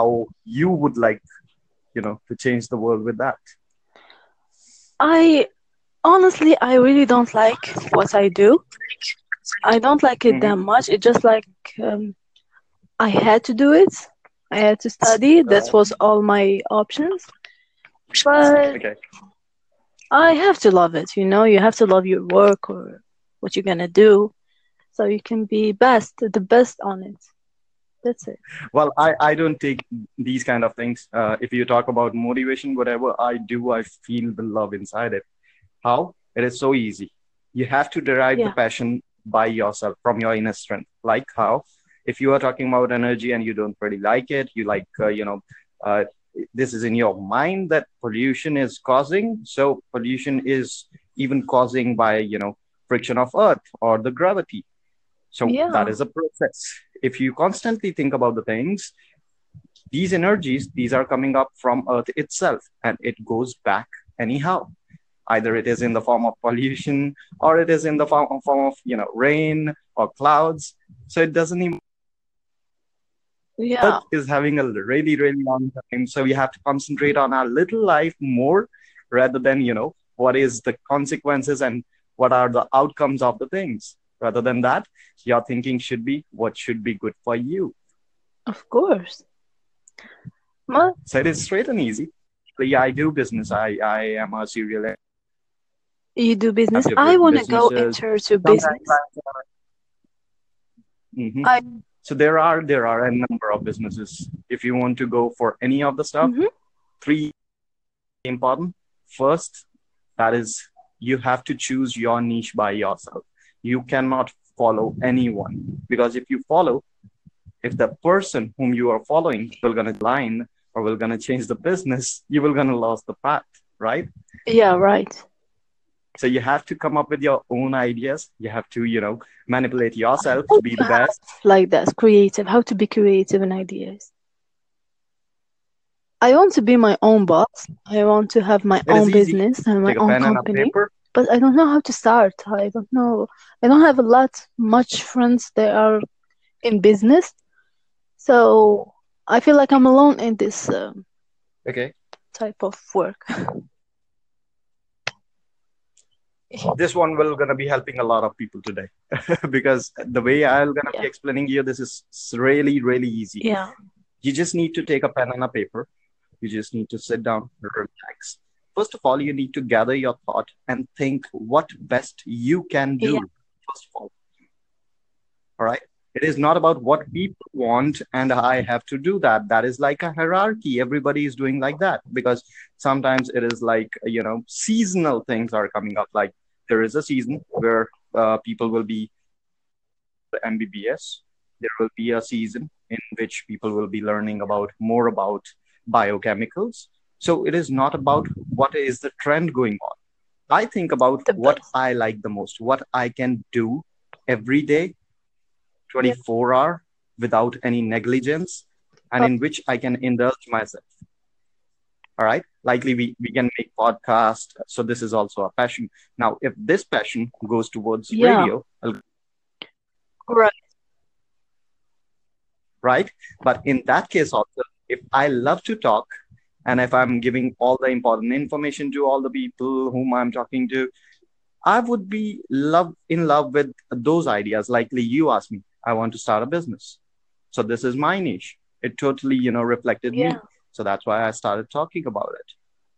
how you would like, you know, to change the world with that. I honestly, I really don't like what I do. I don't like it that Mhm. much. It just like um, I had to do it. I had to study. That was all my options. But Okay. I have to love it, you know. You have to love your work or what you're gonna do, so you can be best, the best on it. That's it. Well, I, I don't take these kind of things. Uh, if you talk about motivation, whatever I do, I feel the love inside it. How? It is so easy. You have to derive the passion by yourself from your inner strength. Like how? If you are talking about energy and you don't really like it, you like, uh, you know, uh, this is in your mind that pollution is causing. So pollution is even causing by, you know, friction of earth or the gravity. So Yeah. that is a process. If you constantly think about the things, these energies, these are coming up from earth itself and it goes back anyhow. Either it is in the form of pollution or it is in the form, form of, you know, rain or clouds. So it doesn't even Yeah. Earth is having a really, really long time. So we have to concentrate on our little life more rather than, you know, what is the consequences and what are the outcomes of the things. Rather than that, your thinking should be what should be good for you. Of course. Ma- So it is straight and easy. Yeah, I do business. I, I am a serial You do business. I want to go into business. Mhm. I So there are there are a number of businesses. If you want to go for any of the stuff, Mhm. three important. First, that is you have to choose your niche by yourself. You cannot follow anyone because if you follow, if the person whom you are following will gonna line or will gonna change the business, you will gonna lose the path, right? yeah, right. So you have to come up with your own ideas. You have to, you know, manipulate yourself to be the best. Like that, creative. How to be creative in ideas. I want to be my own boss. I want to have my It own business and my Take own pen and a company. Paper. But I don't know how to start. I don't know. I don't have a lot much friends that are in business, so I feel like I'm alone in this um, Okay. type of work. this one will gonna be helping a lot of people today because the way i'm gonna Yeah. be explaining you this is really really easy Yeah. you just need to take a pen and a paper you just need to sit down relax first of all you need to gather your thought and think what best you can do. Yeah. first of all. All right? It is not about what people want and i have to do that. That is like a hierarchy. Everybody is doing like that because sometimes it is like you know seasonal things are coming up. Like there is a season where uh, people will be the mbbs there will be a season in which people will be learning about more about biochemicals so it is not about what is the trend going on i think about The what best. i like the most what i can do every day 24 hour without any negligence and in which i can indulge myself all right likely we, we can make podcast so this is also a passion now if this passion goes towards Yeah. radio I'll- Right. right but in that case also if i love to talk and if i'm giving all the important information to all the people whom i'm talking to i would be love in love with those ideas. Likely you asked me i want to start a business. So this is my niche. It totally you know reflected me. So that's why i started talking about it.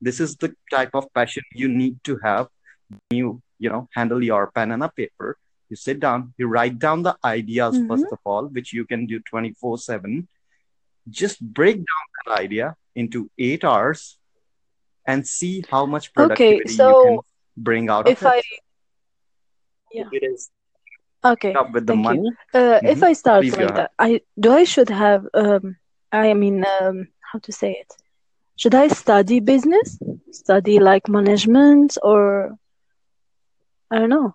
This is the type of passion you need to have you you know handle your pen and a paper. You sit down you write down the ideas Mhm. first of all which you can do 24 7 just break down that idea into eight hours and see how much Okay, productivity you so can bring out if of I it yeah. it is Okay. up with the Thank you. money Uh, if Mhm. I start Please like that, I do I should have um I mean um how to say it? Should I study business? Study like management or I don't know.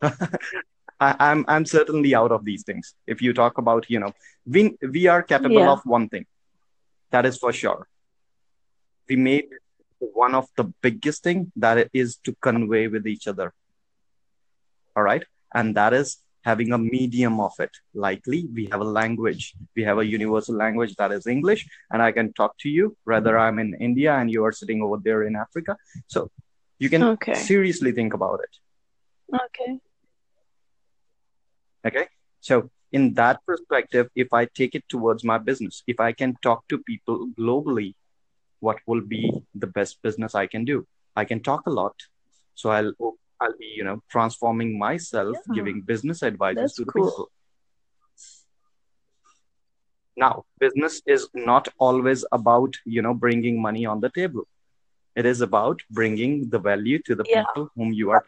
I, I'm I'm certainly out of these things. If you talk about, you know, we we are capable Yeah. of one thing. That is for sure. We made one of the biggest thing that it is to convey with each other. All right. And that is having a medium of it. Likely, we have a language. We have a universal language that is English, and I can talk to you, whether I'm in India and you are sitting over there in Africa. So you can Okay. seriously think about it. Okay. Okay. So, in that perspective, if I take it towards my business, if I can talk to people globally, what will be the best business I can do? I can talk a lot. So I'll I'll be, you know, transforming myself, Yeah. giving business advices That's to the cool. people. Now, business is not always about, you know, bringing money on the table. It is about bringing the value to the Yeah. people whom you are,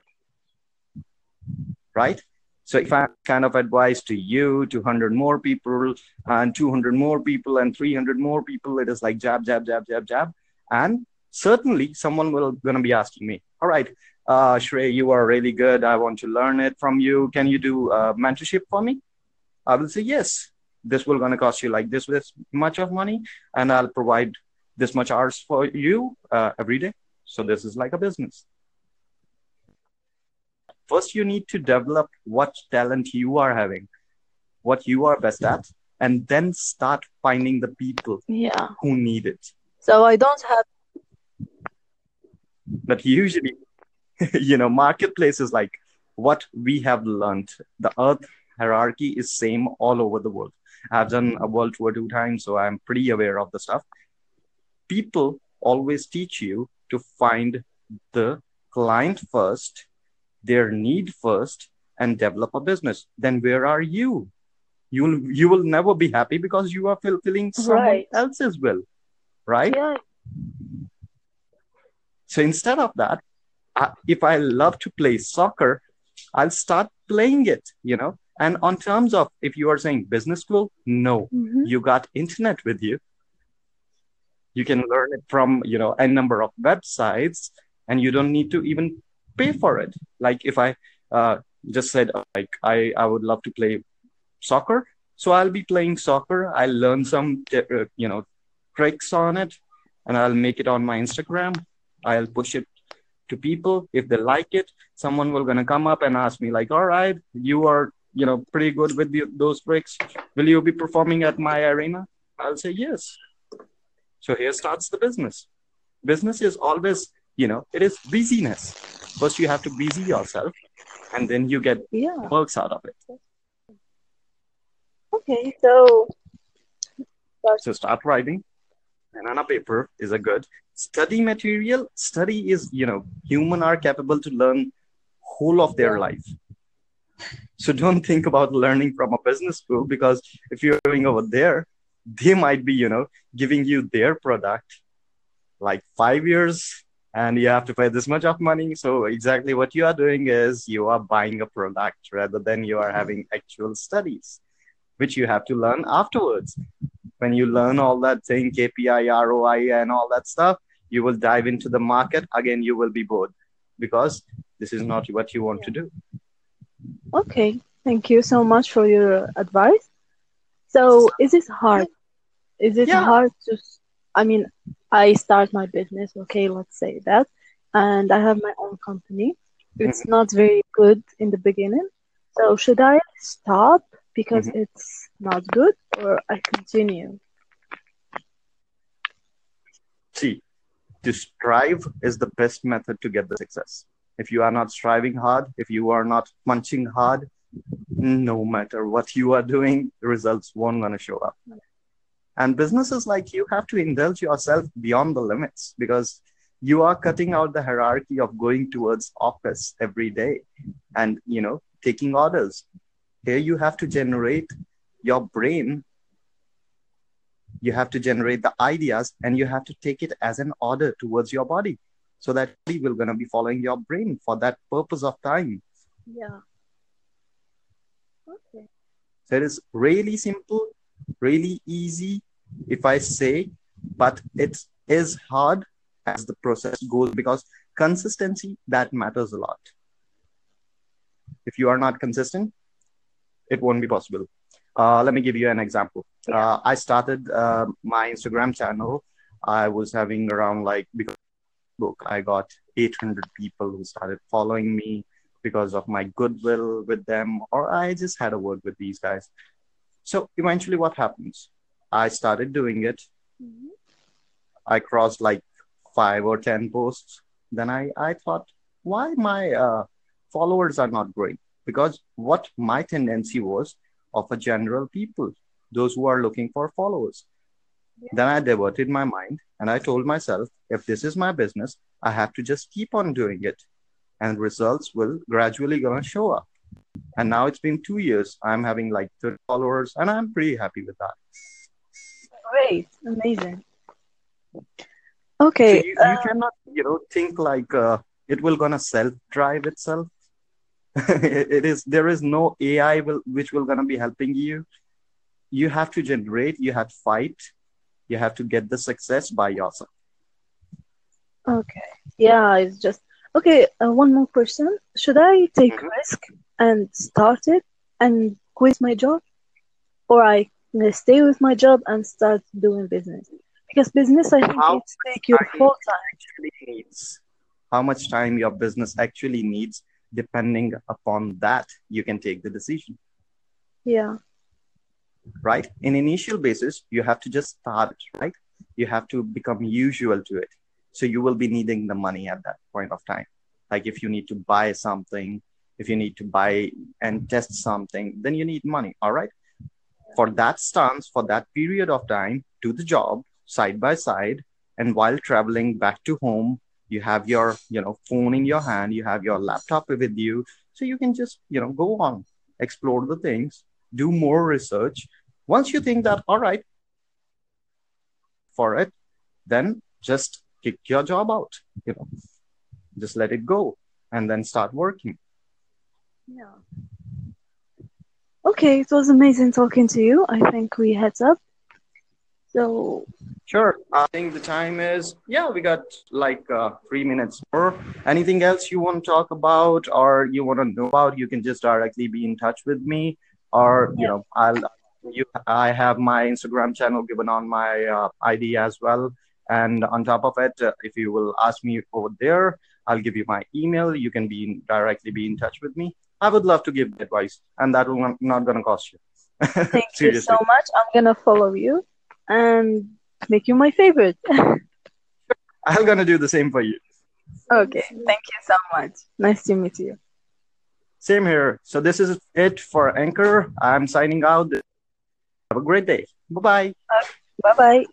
right? So if I kind of advise to you, 200 more people, and 200 more people, and 300 more people, it is like jab, jab, jab, jab, jab. And certainly someone will gonna be asking me, all right, uh, Shrey, you are really good. I want to learn it from you. Can you do uh, mentorship for me? I will say yes. This will gonna cost you like this this much of money, and I'll provide this much hours for you uh, every day. So this is like a business. First, you need to develop what talent you are having, what you are best at, and then start finding the people Yeah. who need it. So I don't have. But usually, you know, marketplaces like what we have learned, the earth hierarchy is same all over the world. I've done a world tour two times, so I'm pretty aware of the stuff. People always teach you to find the client first, their need first, and develop a business. Then where are you? You will you will never be happy because you are fulfilling someone Right. else's will, right? Yeah. So instead of that, I, if I love to play soccer, I'll start playing it, you know. And on terms of if you are saying business school, no, hmm you got internet with you. You can learn it from, you know, a number of websites and you don't need to even pay for it. Like if I uh, just said, like, I, I would love to play soccer. So I'll be playing soccer. I'll learn some, uh, you know, tricks on it and I'll make it on my Instagram. I'll push it to people. If they like it, someone will gonna come up and ask me like, all right, you are, you know, pretty good with the, those tricks. Will you be performing at my arena? I'll say yes. So here starts the business. Business is always, you know, it is busyness. First you have to busy yourself and then you get Yeah. perks out of it. Okay. So. So start writing. Pen on a paper is a good study material. Study is, you know, human are capable to learn whole of their life. So don't think about learning from a business school because if you're going over there, they might be, you know, giving you their product like five years and you have to pay this much of money. So exactly what you are doing is you are buying a product rather than you are having actual studies, which you have to learn afterwards when you learn all that thing kpi roi and all that stuff you will dive into the market again you will be bored because this is not what you want to do Okay. Thank you so much for your advice. So, is it hard? Is it Yeah. hard to? I mean, I start my business. Okay, let's say that, and I have my own company. It's mm-hmm. not very good in the beginning. So, should I stop because mm-hmm. it's not good, or I continue? see to strive is the best method to get the success if you are not striving hard if you are not punching hard no matter what you are doing the results won't gonna show up and businesses like you have to indulge yourself beyond the limits because you are cutting out the hierarchy of going towards office every day and you know taking orders here you have to generate your brain you have to generate the ideas and you have to take it as an order towards your body so that body will gonna be following your brain for that purpose of time Yeah. Okay. so it is really simple really easy if i say but it is hard as the process goes because consistency that matters a lot. If you are not consistent it won't be possible. Uh, let me give you an example. Uh, i started uh, my instagram channel. I was having around like because book i got 800 people who started following me because of my goodwill with them, or I just had a word with these guys. So eventually, what happens? I started doing it. Mhm. I crossed like five or 10 posts. Then I, I thought, why my uh, followers are not growing? Because what my tendency was of a general people, those who are looking for followers. Then I diverted my mind and I told myself, if this is my business, I have to just keep on doing it and results will gradually gonna show up. And now it's been two years. I'm having like 30 followers and I'm pretty happy with that. Great, amazing. So Okay, you, you uh, cannot, you know, think like uh, it will gonna self-drive itself. it, it is there is no AI will which will gonna be helping you. You have to generate, you have to fight, you have to get the success by yourself. okay. Yeah, it's just okay. Uh, one more question. Should I take Mhm. risk and start it and quit my job, or I stay with my job and start doing business? Because business, I think How it's take your full time. actually needs, how much time your business actually needs, depending upon that, you can take the decision. Yeah. right? In initial basis, you have to just start, right? You have to become usual to it. So you will be needing the money at that point of time. Like if you need to buy something, if you need to buy and test something, then you need money. All right. For that stance, for that period of time, do the job side by side. And while traveling back to home, you have your, you know, phone in your hand, you have your laptop with you. So you can just, you know, go on, explore the things, do more research. Once you think that, all right, for it, then just kick your job out, you know, just let it go and then start working. Yeah. Okay, it was amazing talking to you. I think we heads up. So, Sure. I think the time is, yeah, we got like uh, three minutes more. Anything else you want to talk about or you want to know about, you can just directly be in touch with me or, you know, I'll, you, I have my Instagram channel given on my uh, ID as well. And on top of it, uh, if you will ask me over there, I'll give you my email. You can be in, directly be in touch with me. I would love to give advice and that will not, to cost you. Thank you so much. I'm gonna follow you and make you my favorite. I'm going to do the same for you. Okay, thank you so much. Nice to meet you. Same here. So this is it for Anchor. I'm signing out. Have a great day. Bye bye. Bye bye.